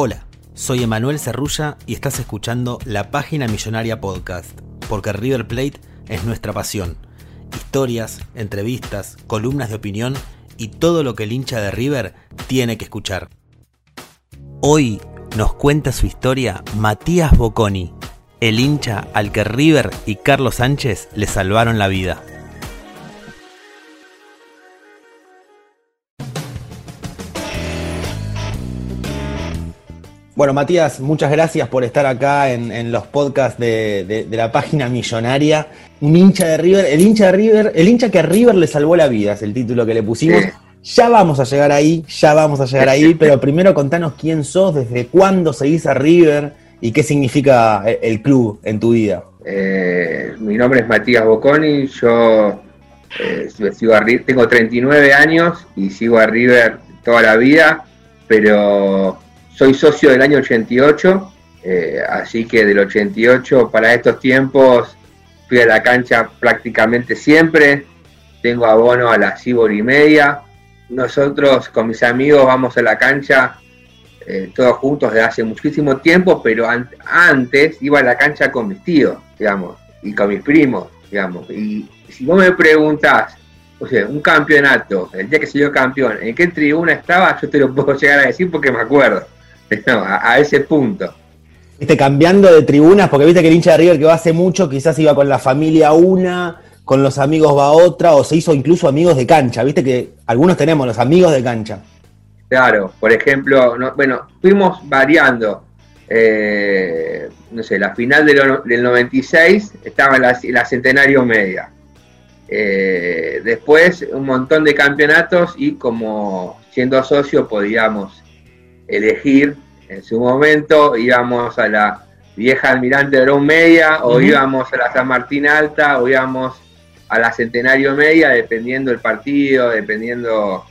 Hola, soy Emanuel Cerrulla y estás escuchando la Página Millonaria Podcast, porque River Plate es nuestra pasión. Historias, entrevistas, columnas de opinión y todo lo que el hincha de River tiene que escuchar. Hoy nos cuenta su historia Matías Bocconi, el hincha al que River y Carlos Sánchez le salvaron la vida. Bueno, Matías, muchas gracias por estar acá en, los podcasts de, la página millonaria. Un hincha de River, el hincha de River, el hincha que a River le salvó la vida, es el título que le pusimos. Ya vamos a llegar ahí, ya vamos a llegar ahí, pero primero contanos quién sos, desde cuándo seguís a River y qué significa el, club en tu vida. Eh, mi nombre es Matías Bocconi, yo eh, sigo a, tengo 39 años y sigo a River toda la vida, pero soy socio del año 88, eh, así que del 88 para estos tiempos fui a la cancha prácticamente siempre. Tengo abono a las Cibor y media. Nosotros con mis amigos vamos a la cancha eh, todos juntos desde hace muchísimo tiempo, pero antes iba a la cancha con mis tíos, digamos, y con mis primos, digamos. Y si vos me preguntás, o sea, un campeonato, el día que se dio campeón, ¿en qué tribuna estaba? Yo te lo puedo llegar a decir porque me acuerdo. No, a, ese punto. Cambiando de tribunas, porque viste que el hincha de River que va hace mucho, quizás iba con la familia una, con los amigos va otra, o se hizo incluso amigos de cancha. Viste que algunos tenemos los amigos de cancha. Claro, por ejemplo, bueno, fuimos variando. Eh, no sé, la final del 96 estaba en la, Centenario Media. Eh, después un montón de campeonatos y como siendo socio podíamos elegir en su momento, íbamos a la vieja Almirante Verón Media, o íbamos a la San Martín Alta, o íbamos a la Centenario Media, dependiendo del partido, dependiendo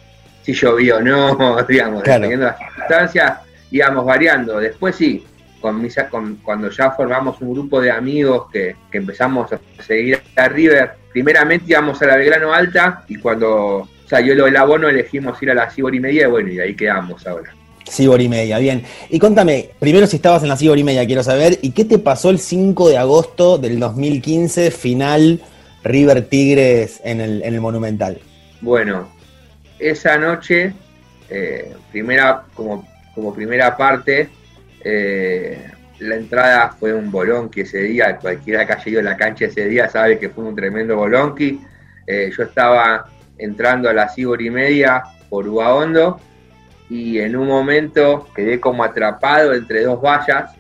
si llovía o no, digamos, dependiendo de las circunstancias, íbamos variando. Después sí, con, cuando ya formamos un grupo de amigos que, empezamos a seguir a River, primeramente íbamos a la Belgrano Alta y cuando salió lo del abono elegimos ir a la Cibor y media, bueno, y ahí quedamos ahora. Cibor y media, bien. Y contame, primero si estabas en la Cibor y media, quiero saber, ¿y qué te pasó el 5 de agosto del 2015, final River Tigres en el, Monumental? Bueno, esa noche, eh, primera, como, como primera parte, eh, la entrada fue un bolonqui ese día, cualquiera que haya ido a la cancha ese día sabe que fue un tremendo bolonqui. Eh, yo estaba entrando a la Cibor y media por Ubahondo y en un momento quedé como atrapado entre dos vallas,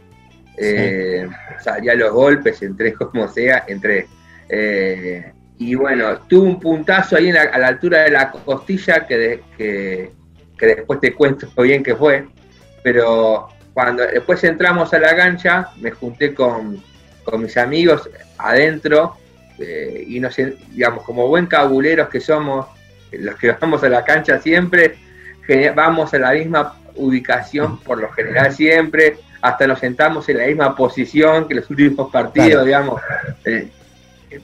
eh, salía los golpes, entré como sea, entré. Eh, y bueno, tuve un puntazo ahí a la altura de la costilla que, que, después te cuento bien qué fue, pero cuando después entramos a la cancha, me junté con, mis amigos adentro eh, y nos, digamos, como buen cabuleros que somos, los que vamos a la cancha siempre, vamos a la misma ubicación por lo general siempre, hasta nos sentamos en la misma posición que los últimos partidos, digamos. Eh,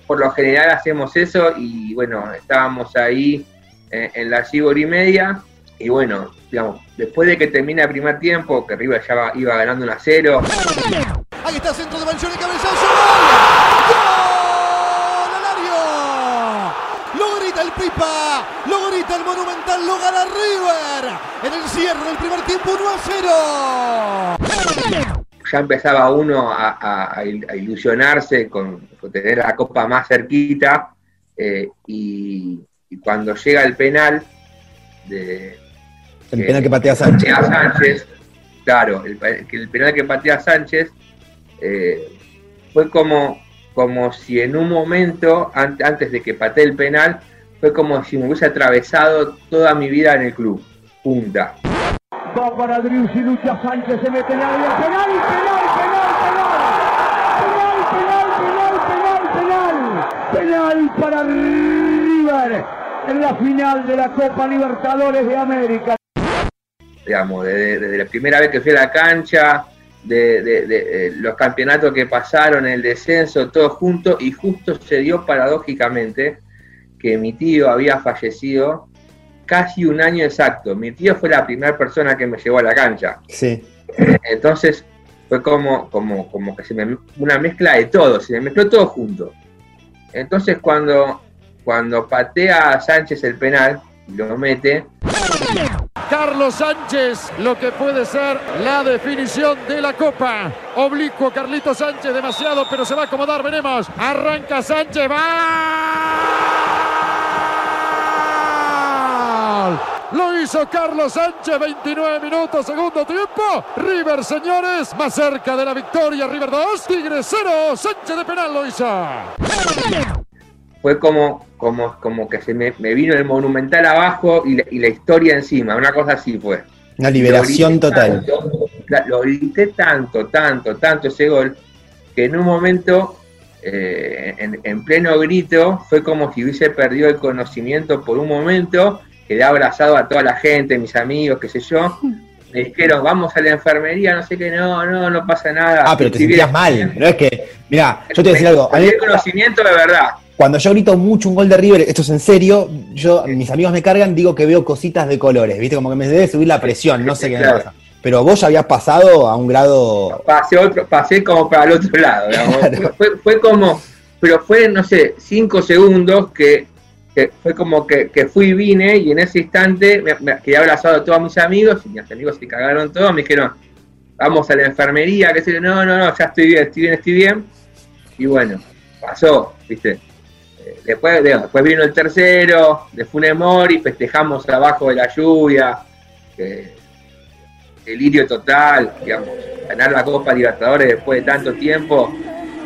por lo general hacemos eso y bueno, estábamos ahí eh, en la Cibor y media y bueno, digamos, después de que termina el primer tiempo, que River ya iba ganando un a 0. Ahí está el centro de Manchón y cabezazo. ¡Gol! ¡Lo grita el Pipa! ¡Lo grita vuelta al Monumental lo gana River. En el cierre del primer tiempo 1 a 0. Ya empezaba uno a, a- a il- a ilusionarse con, con tener la copa más cerquita eh, y, y cuando llega el penal de, El penal que patea Sánchez. patea Sánchez, claro, el, el penal que patea Sánchez eh, fue como, como si en un momento, an- antes de que patee el penal, fue como si me hubiese atravesado toda mi vida en el club. Punta. Va para Driussi, lucha Sánchez, se mete en el área. Penal, penal, penal, penal. Penal, penal, penal, penal, penal. Penal para River en la final de la Copa Libertadores de América. digamos, desde, desde la primera vez que fui a la cancha, de, de- de, eh, los campeonatos que pasaron, el descenso, todo junto, y justo se dio paradójicamente que mi tío había fallecido casi un año exacto. Mi tío fue la primera persona que me llevó a la cancha. Sí. Entonces fue como, como, como que se me una mezcla de todo, se me mezcló todo junto. Entonces cuando, cuando patea a Sánchez el penal lo mete, Carlos Sánchez, lo que puede ser la definición de la Copa. Oblicuo Carlito Sánchez, demasiado, pero se va a acomodar, veremos. Arranca Sánchez, va. Lo hizo Carlos Sánchez, 29 minutos, segundo tiempo. River, señores, más cerca de la victoria. River 2, Tigre 0. Sánchez de penal lo hizo. fue como, como, como que se me, me vino el monumental abajo y la, y la historia encima, una cosa así fue. Una liberación Lo total. tanto, lo grité tanto, tanto, tanto ese gol, que en un momento, eh, en, en pleno grito, fue como si hubiese perdido el conocimiento por un momento, quedé abrazado a toda la gente, mis amigos, qué sé yo. Me dijeron, vamos a la enfermería, no sé qué, no, no, no pasa nada. Ah, pero te sentías bien. mal. No es que. Mira, yo te voy a decir algo. A mí- conocimiento de verdad. cuando yo grito mucho un gol de River, esto es en serio, yo, mis amigos me cargan, digo que veo cositas de colores, ¿viste? Como que me debe subir la presión, no sé qué me pasa. Pero vos ya habías pasado a un grado. pasé otro, pasé como para el otro lado. Claro. Fue, fue como, pero fue, no sé, cinco segundos que, que fue como que, que fui y vine y en ese instante me, me quedé abrazado a todos mis amigos y mis amigos se cagaron todos, me dijeron, vamos a la enfermería, que yo, no, no, no, ya estoy bien, estoy bien, estoy bien. Y bueno, pasó, viste. Eh, Después, de- después vino el tercero, de Funes Mori, festejamos abajo de la lluvia. delirio total, digamos, ganar la Copa Libertadores después de tanto tiempo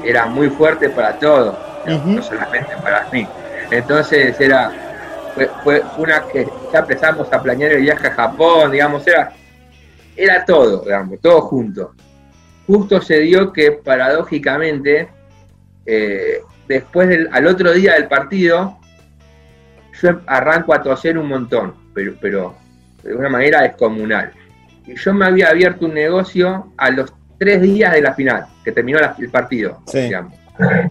era muy fuerte para todos, digamos, no solamente para mí. Entonces era, fue, fue una que ya empezamos a planear el viaje a Japón, digamos, era, era todo, digamos, todo junto. Justo se dio que paradójicamente, eh, después del, al otro día del partido, yo arranco a toser un montón, pero, pero de una manera descomunal. Y yo me había abierto un negocio a los tres días de la final, que terminó la- el partido. Sí. digamos.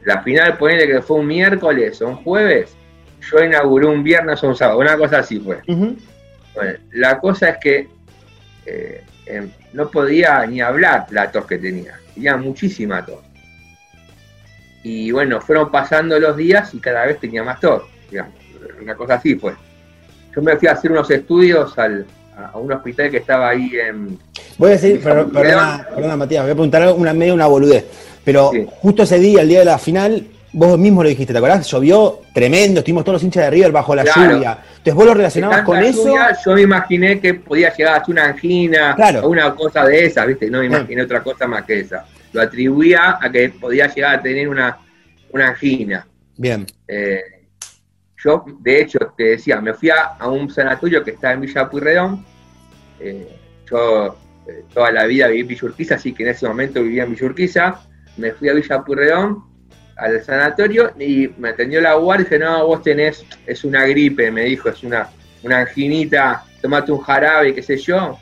La final, ponele que fue un miércoles o un jueves, yo inauguré un viernes o un sábado, una cosa así fue. Bueno, la cosa es que eh, em, no podía ni hablar la tos que tenía, tenía muchísima tos. Y bueno, fueron pasando los días y cada vez tenía más tos, digamos, una cosa así fue. Yo me fui a hacer unos estudios al, a a un hospital que estaba ahí en... Voy a decir, per- perdona, perdona, Matías, voy a preguntar una medio una boludez. Pero Sí. justo ese día, el día de la final, vos mismo lo dijiste, ¿te acordás? Llovió tremendo, estuvimos todos los hinchas de River bajo la Claro. lluvia. Entonces vos lo relacionabas con eso. yo me imaginé que podía llegar hasta una angina Claro. o una cosa de esa, ¿viste? No me imaginé otra cosa más que esa. Lo atribuía a que podía llegar a tener una, una angina. Bien. Eh, yo, de hecho, te decía, me fui a, un sanatorio que está en Villa Pueyrredón. Eh, yo eh, toda la vida viví en Villa Urquiza, así que en ese momento vivía en Villa Urquiza. Me fui a Villa Pueyrredón, al sanatorio, y me atendió la guardia y dije, no, vos tenés, es una gripe, me dijo, es una, una anginita, tomate un jarabe, qué sé yo.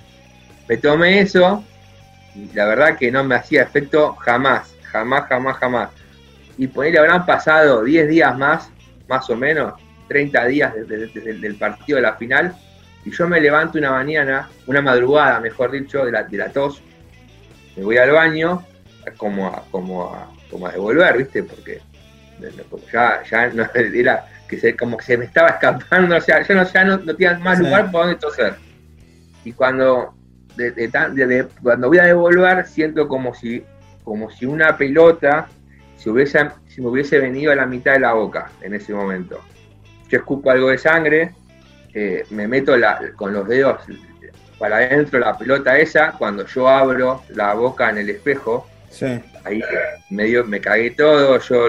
Me tomé eso, y la verdad que no me hacía efecto jamás, jamás, jamás, jamás. Y ponerle, habrán pasado 10 días más, más o menos, 30 días desde, desde el partido de la final, y yo me levanto una mañana, una madrugada, mejor dicho, de la, de la tos, me voy al baño, como a, como a, como a devolver, ¿viste? Porque ya, ya no, era, que se, como que se me estaba escapando, o sea, yo no, ya no, no tenía más Sí. lugar por donde toser. Y cuando, de- de tan- de- de- cuando voy a devolver, siento como si, como si una pelota se hubiese, si me hubiese venido a la mitad de la boca en ese momento. Yo escupo algo de sangre, eh, me meto la- con los dedos para adentro la pelota esa, cuando yo abro la boca en el espejo, Sí. ahí me, dio, me cagué todo, yo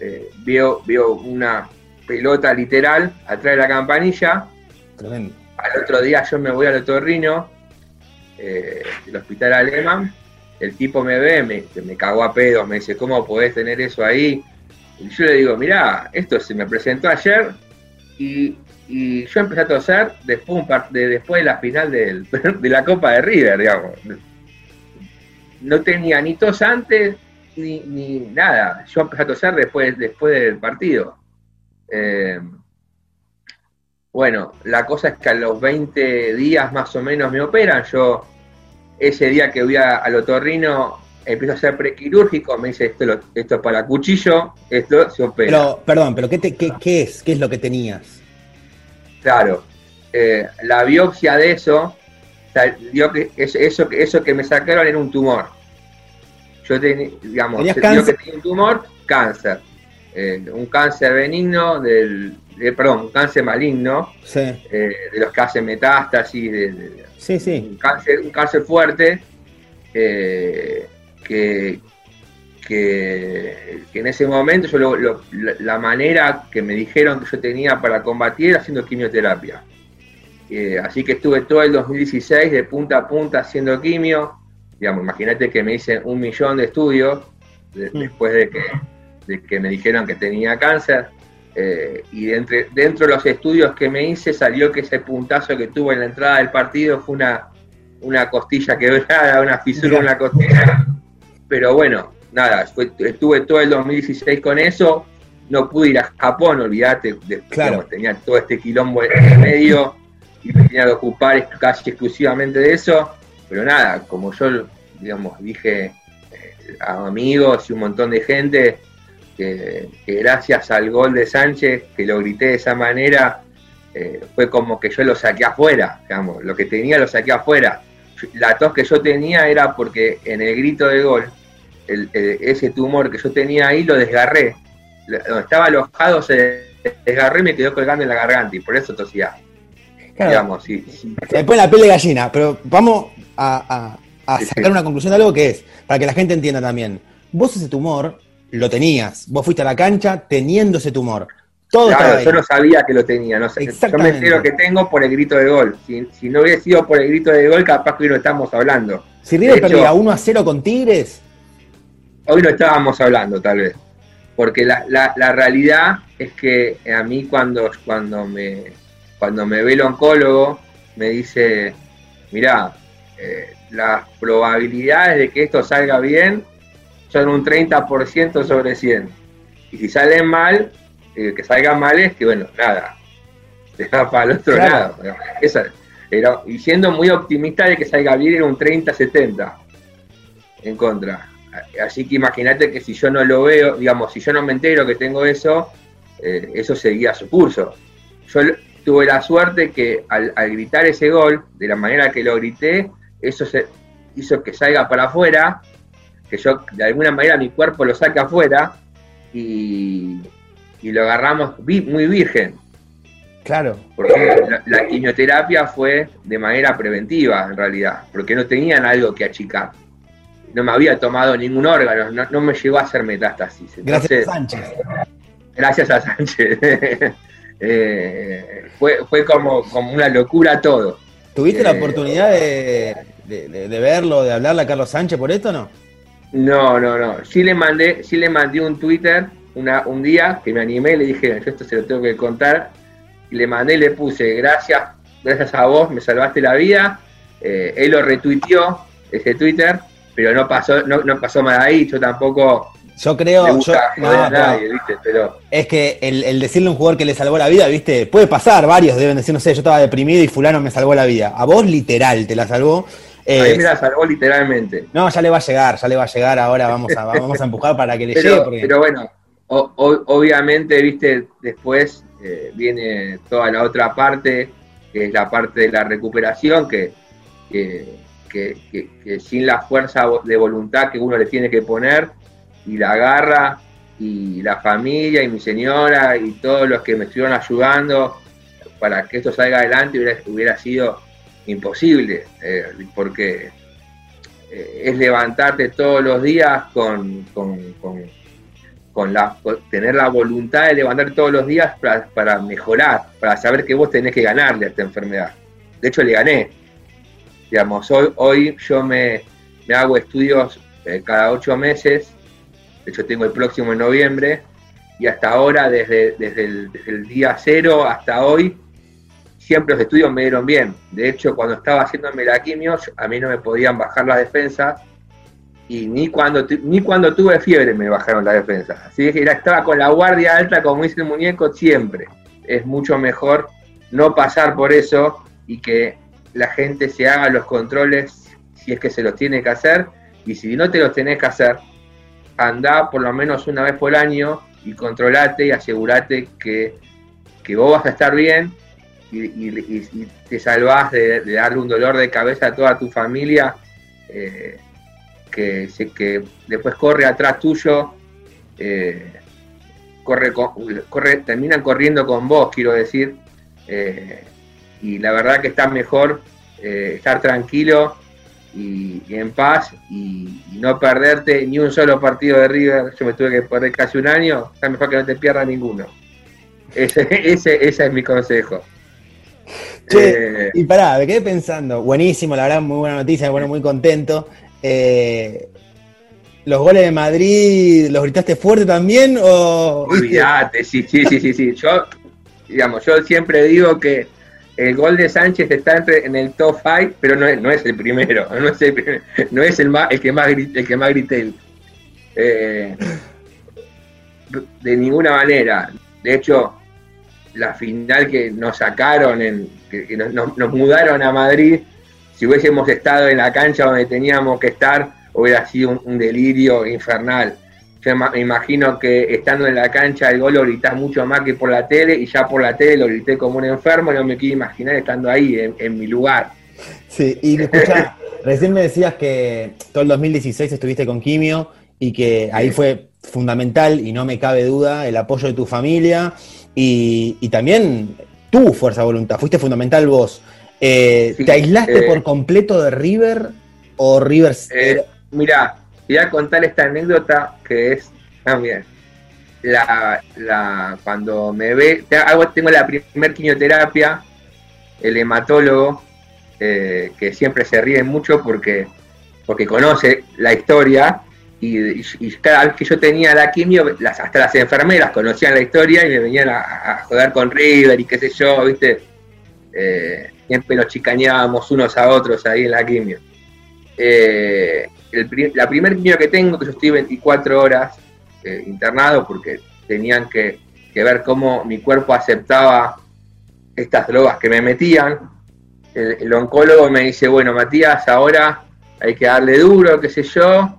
eh, veo, veo una pelota literal atrás de la campanilla, Tremendo. al otro día yo me voy al otorrino eh, del hospital alemán, el tipo me ve, me, me cagó a pedos, me dice, ¿cómo podés tener eso ahí? Yo le digo, mirá, esto se me presentó ayer y, yo empecé a toser después, de, después de la final de la Copa de River, digamos. No tenía ni tos antes ni, ni nada. Yo empecé a toser después, después del partido. Eh, bueno, la cosa es que a los 20 días más o menos me operan. Yo, ese día que voy a- al otorrino, empiezo a hacer prequirúrgico. Me dice: Esto, lo- esto es para cuchillo, esto se opera. Pero, perdón, pero ¿qué, te- qué, qué es? ¿Qué es lo que tenías? Claro, eh, la biopsia de eso, dio que es- eso, que- eso que me sacaron era un tumor. Yo tenía, digamos, ¿Tenías se dio que tenía un tumor, cáncer. Eh, un cáncer benigno, del, eh, perdón, un cáncer maligno, Sí, eh, de los que hacen metástasis, de- de, sí, sí. un cáncer, un cáncer fuerte eh, que, que, que en ese momento yo lo- lo- la, manera que me dijeron que yo tenía para combatir era haciendo quimioterapia. Eh, así que estuve todo el 2016 de punta a punta haciendo quimio. Digamos, imagínate que me hice un millón de estudios de- después de que, de que me dijeron que tenía cáncer. Eh, y de entre- dentro de los estudios que me hice salió que ese puntazo que tuve en la entrada del partido fue una, una costilla quebrada, una fisura en la costilla. Pero bueno, nada, fue- estuve todo el 2016 con eso. No pude ir a Japón, olvídate, Claro. digamos, tenía todo este quilombo en el medio y me tenía que ocupar casi exclusivamente de eso. Pero nada, como yo, digamos, dije eh, a amigos y un montón de gente, que, que gracias al gol de Sánchez, que lo grité de esa manera, eh, fue como que yo lo saqué afuera, digamos, lo que tenía lo saqué afuera. La tos que yo tenía era porque en el grito de gol, el- el- ese tumor que yo tenía ahí lo desgarré. Donde estaba alojado se desgarré y me quedó colgando en la garganta y por eso tosía. Claro, Digamos, sí, sí. me pone la piel de gallina, pero vamos a, a- a Sí, sacar una conclusión de algo que es, para que la gente entienda también. Vos ese tumor lo tenías, vos fuiste a la cancha teniendo ese tumor. Todo Claro, yo no sabía que lo tenía, no sé. Yo me entero que tengo por el grito de gol. Si, si no hubiera sido por el grito de gol, capaz que hoy no estamos hablando. Si River perdía 1 a 0 con Tigres, Hoy no estábamos hablando, tal vez. Porque la, la, la realidad es que a mí cuando, cuando, me, cuando me ve el oncólogo, me dice, mirá, eh, las probabilidades de que esto salga bien son un 30% sobre 100. Y si salen mal, eh, que salgan mal es que, bueno, nada, se va para el otro Claro. lado. Esa era, y siendo muy optimista de que salga bien era un 30-70 en contra. Así que imagínate que si yo no lo veo, digamos, si yo no me entero que tengo eso, eh, eso seguía su curso. Yo tuve la suerte que al, al gritar ese gol, de la manera que lo grité, eso se hizo que salga para afuera, que yo de alguna manera mi cuerpo lo saca afuera y, y lo agarramos vi- muy virgen, claro. porque la, la quimioterapia fue de manera preventiva en realidad, porque no tenían algo que achicar. No me había tomado ningún órgano, no, no me llegó a hacer metástasis. Gracias a Sánchez. gracias a Sánchez. Eh, fue, fue como, como una locura todo. ¿Tuviste la Eh, oportunidad de, de- de- de verlo, de hablarle a Carlos Sánchez por esto o no? No, no, no. Sí le mandé, sí le mandé un Twitter una, un día que me animé y le dije, yo esto se lo tengo que contar. Y le mandé y le puse, gracias, gracias a vos, me salvaste la vida. Eh, él lo retuiteó, ese Twitter, pero no pasó, no, no pasó más ahí. Yo tampoco Yo creo, yo, gusta no, joder a pero nadie, ¿viste? Pero es que el, el decirle a un jugador que le salvó la vida, viste, puede pasar, varios deben decir, no sé, yo estaba deprimido y fulano me salvó la vida. A vos literal te la salvó. Eh, a mí me la salvó literalmente. No, ya le va a llegar, ya le va a llegar, ahora vamos a, vamos a empujar para que le llegue. Pero, Porque... pero bueno, o- o- obviamente, viste, después eh, viene toda la otra parte, que es la parte de la recuperación, que, que, que- sin la fuerza de voluntad que uno le tiene que poner, y la garra, y la familia, y mi señora, y todos los que me estuvieron ayudando para que esto salga adelante, hubiera, sido imposible, eh, porque eh, es levantarte todos los días con, con- con- la, tener la voluntad de levantar todos los días para, para mejorar, para saber que vos tenés que ganarle a esta enfermedad. De hecho, le gané. Digamos, hoy, hoy yo me, me hago estudios eh, cada ocho meses, de hecho tengo el próximo en noviembre, y hasta ahora, desde, desde, el, día cero hasta hoy, siempre los estudios me dieron bien. De hecho, cuando estaba haciéndome la quimio, a mí no me podían bajar las defensas y ni cuando, ni cuando tuve fiebre me bajaron las defensas. Así que estaba con la guardia alta, como dice el muñeco, siempre. Es mucho mejor no pasar por eso y que la gente se haga los controles si es que se los tiene que hacer. Y si no te los tenés que hacer, anda por lo menos una vez por año y controlate y asegurate que, que vos vas a estar bien y, te salvás de, darle un dolor de cabeza a toda tu familia eh, que, que después corre atrás tuyo, eh, corre, corre, terminan corriendo con vos, quiero decir, eh, y la verdad que está mejor eh, estar tranquilo y, y en paz y, y no perderte ni un solo partido de River. Yo me tuve que perder casi un año, está mejor que no te pierdas ninguno. Ese, ese, ese es mi consejo. Che, Eh, y pará, me quedé pensando, buenísimo, la verdad, muy buena noticia, bueno, muy contento. Eh, ¿Los goles de Madrid los gritaste fuerte también? O, Olvídate, sí, sí, sí, sí, sí. Yo, digamos, yo siempre digo que el gol de Sánchez está en el top 5, pero no es, no es el primero, no es el, no es el, más, el que más el que más grité. Eh, de ninguna manera. De hecho, la final que nos sacaron, en, que, nos, nos- mudaron a Madrid, si hubiésemos estado en la cancha donde teníamos que estar, hubiera sido un delirio infernal. Yo me imagino que estando en la cancha el gol lo gritás mucho más que por la tele y ya por la tele lo grité como un enfermo no me quiero imaginar estando ahí, en, en mi lugar. Sí, y escucha, recién me decías que todo el 2016 estuviste con Quimio y que ahí fue fundamental y no me cabe duda el apoyo de tu familia y, y también tu fuerza de voluntad, fuiste fundamental vos. Eh, Sí, ¿Te aislaste eh, por completo de River o River Eh, mira, te voy a contar esta anécdota que es también. La, la, cuando me ve, tengo la primer quimioterapia, el hematólogo, eh, que siempre se ríe mucho porque, porque conoce la historia y, cada vez que yo tenía la quimio, hasta las enfermeras conocían la historia y me venían a, a joder con River y qué sé yo, ¿viste? Eh, siempre nos chicañábamos unos a otros ahí en la quimio. Eh, la primer quimio que tengo, que yo estoy 24 horas eh, internado porque tenían que, ver cómo mi cuerpo aceptaba estas drogas que me metían. El, oncólogo me dice, bueno, Matías, ahora hay que darle duro, qué sé yo,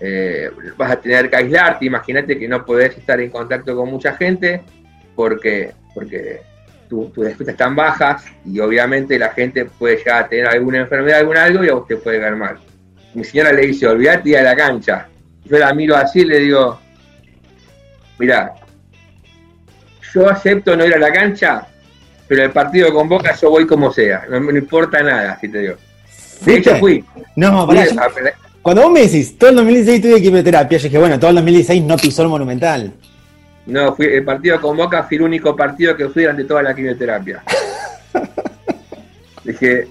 eh, vas a tener que aislarte, imagínate que no podés estar en contacto con mucha gente porque, porque tu- tus defensas están bajas y obviamente la gente puede llegar a tener alguna enfermedad, algún algo y a usted puede caer mal. Mi señora le dice, olvídate a la cancha. Yo la miro así y le digo, mira, yo acepto no ir a la cancha, pero el partido con Boca yo voy como sea, no me importa nada, si te digo. De hecho fui. No, Fui pará, a- yo- cuando vos me decís, todo el 2016 tuve quimioterapia, yo dije, bueno, todo el 2016 no pisó el Monumental. No, fui, el partido con Boca fue el único partido que fui durante toda la quimioterapia. Dije,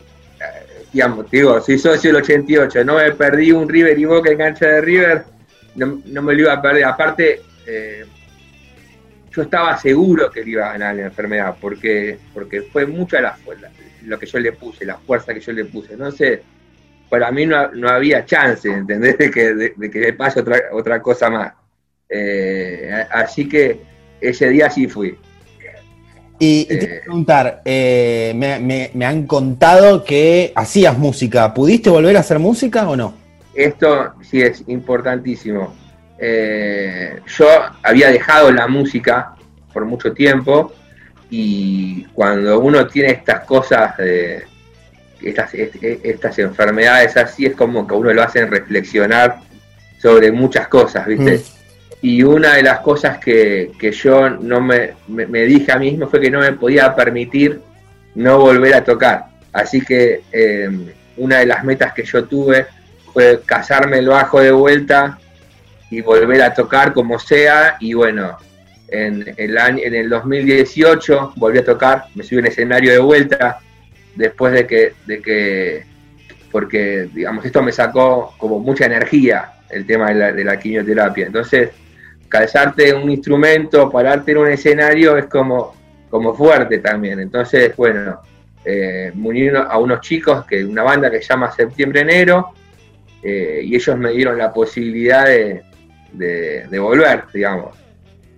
digamos, digo, soy socio del 88, no me perdí un River y Boca en cancha de River, no, no me lo iba a perder. Aparte, eh, yo estaba seguro que le iba a ganar la enfermedad, porque, porque fue mucha la fuerza, lo que yo le puse, la fuerza que yo le puse. Entonces, para mí no, no había chance, ¿entendés? De que, de, que le pase otra, otra cosa más. Eh, así que ese día sí fui. Y, y te quiero preguntar, eh, me, me- me han contado que hacías música. ¿Pudiste volver a hacer música o no? Esto sí es importantísimo. eh, yo había dejado la música por mucho tiempo y cuando uno tiene estas cosas, de, estas, estas enfermedades así, es como que uno lo hacen reflexionar sobre muchas cosas, ¿viste? Mm. Y una de las cosas que, yo no me, dije a mí mismo fue que no me podía permitir no volver a tocar. Así que em, una de las metas que yo tuve fue casarme el bajo de vuelta y volver a tocar como sea. Y bueno, en el, año, en el 2018 volví a tocar, me subí en escenario de vuelta, después de que, de que, porque digamos, esto me sacó como mucha energía el tema de la, de la quimioterapia. Entonces, calzarte un instrumento, pararte en un escenario es como, como fuerte también. Entonces, bueno, eh, a unos chicos, que una banda que se llama Septiembre Enero, eh, y ellos me dieron la posibilidad de, de, volver, digamos.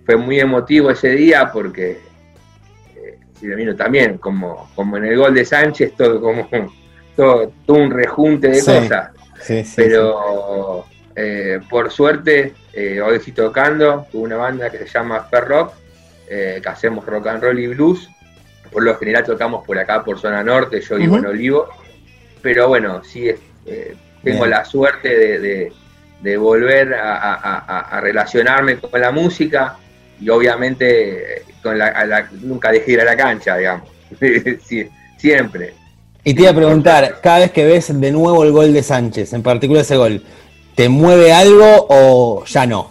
Fue muy emotivo ese día porque eh, también, como, como en el gol de Sánchez, todo como todo, un rejunte de cosas. Pero eh, por suerte, eh, hoy estoy tocando con una banda que se llama Fair Rock, eh, que hacemos rock and roll y blues. Por lo general tocamos por acá, por zona norte, yo vivo en Olivo. Pero bueno, sí, tengo la suerte de, volver a, relacionarme con la música y obviamente con la, nunca dejé ir a la cancha, digamos. siempre. Y te iba a preguntar, cada vez que ves de nuevo el gol de Sánchez, en particular ese gol, ¿Te mueve algo o ya no?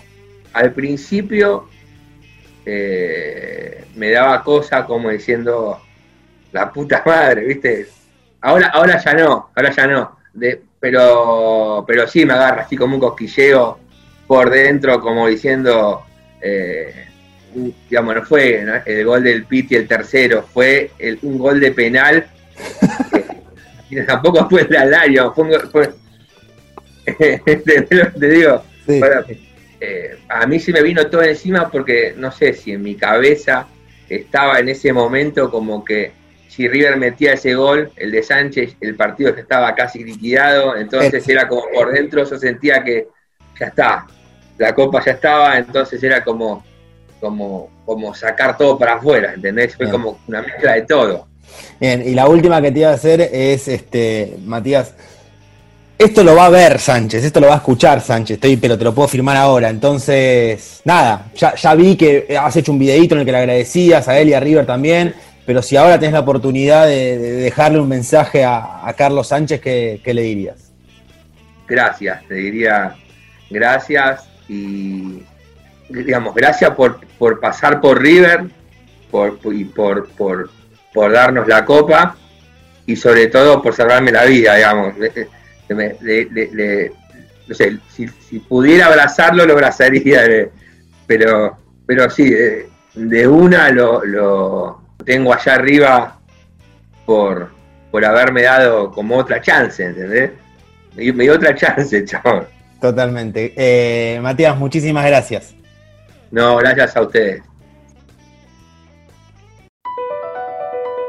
Al principio eh, me daba cosa como diciendo la puta madre, ¿viste? Ahora, ahora ya no, ahora ya no. pero, pero sí me agarra así como un cosquilleo por dentro, como diciendo, eh, digamos, no fue el gol del Piti el tercero, fue un gol de penal. y tampoco fue el alario, fue, fue, te, digo, eh, a mí se me vino todo encima porque no sé si en mi cabeza estaba en ese momento como que si River metía ese gol, el de Sánchez, el partido que estaba casi liquidado, entonces era como por dentro yo sentía que ya está, la copa ya estaba, entonces era como, como, como sacar todo para afuera, ¿entendés? Fue como una mezcla de todo. Bien, y la última que te iba a hacer es, este, Matías, esto lo va a ver Sánchez, esto lo va a escuchar Sánchez, estoy, pero te lo puedo firmar ahora. Entonces, nada, ya, vi que has hecho un videito en el que le agradecías a él y a River también, pero si ahora tenés la oportunidad de, dejarle un mensaje a, Carlos Sánchez, ¿qué, le dirías? Gracias, te diría gracias y, digamos, gracias por, por pasar por River por, y por, por, por darnos la copa y sobre todo por salvarme la vida, digamos no sé, si, pudiera abrazarlo, lo abrazaría, eh, pero, pero sí, de, una lo, tengo allá arriba por, por haberme dado como otra chance, ¿entendés? Me, dio otra chance, chabón. Totalmente. Eh, Matías, muchísimas gracias. No, gracias a ustedes.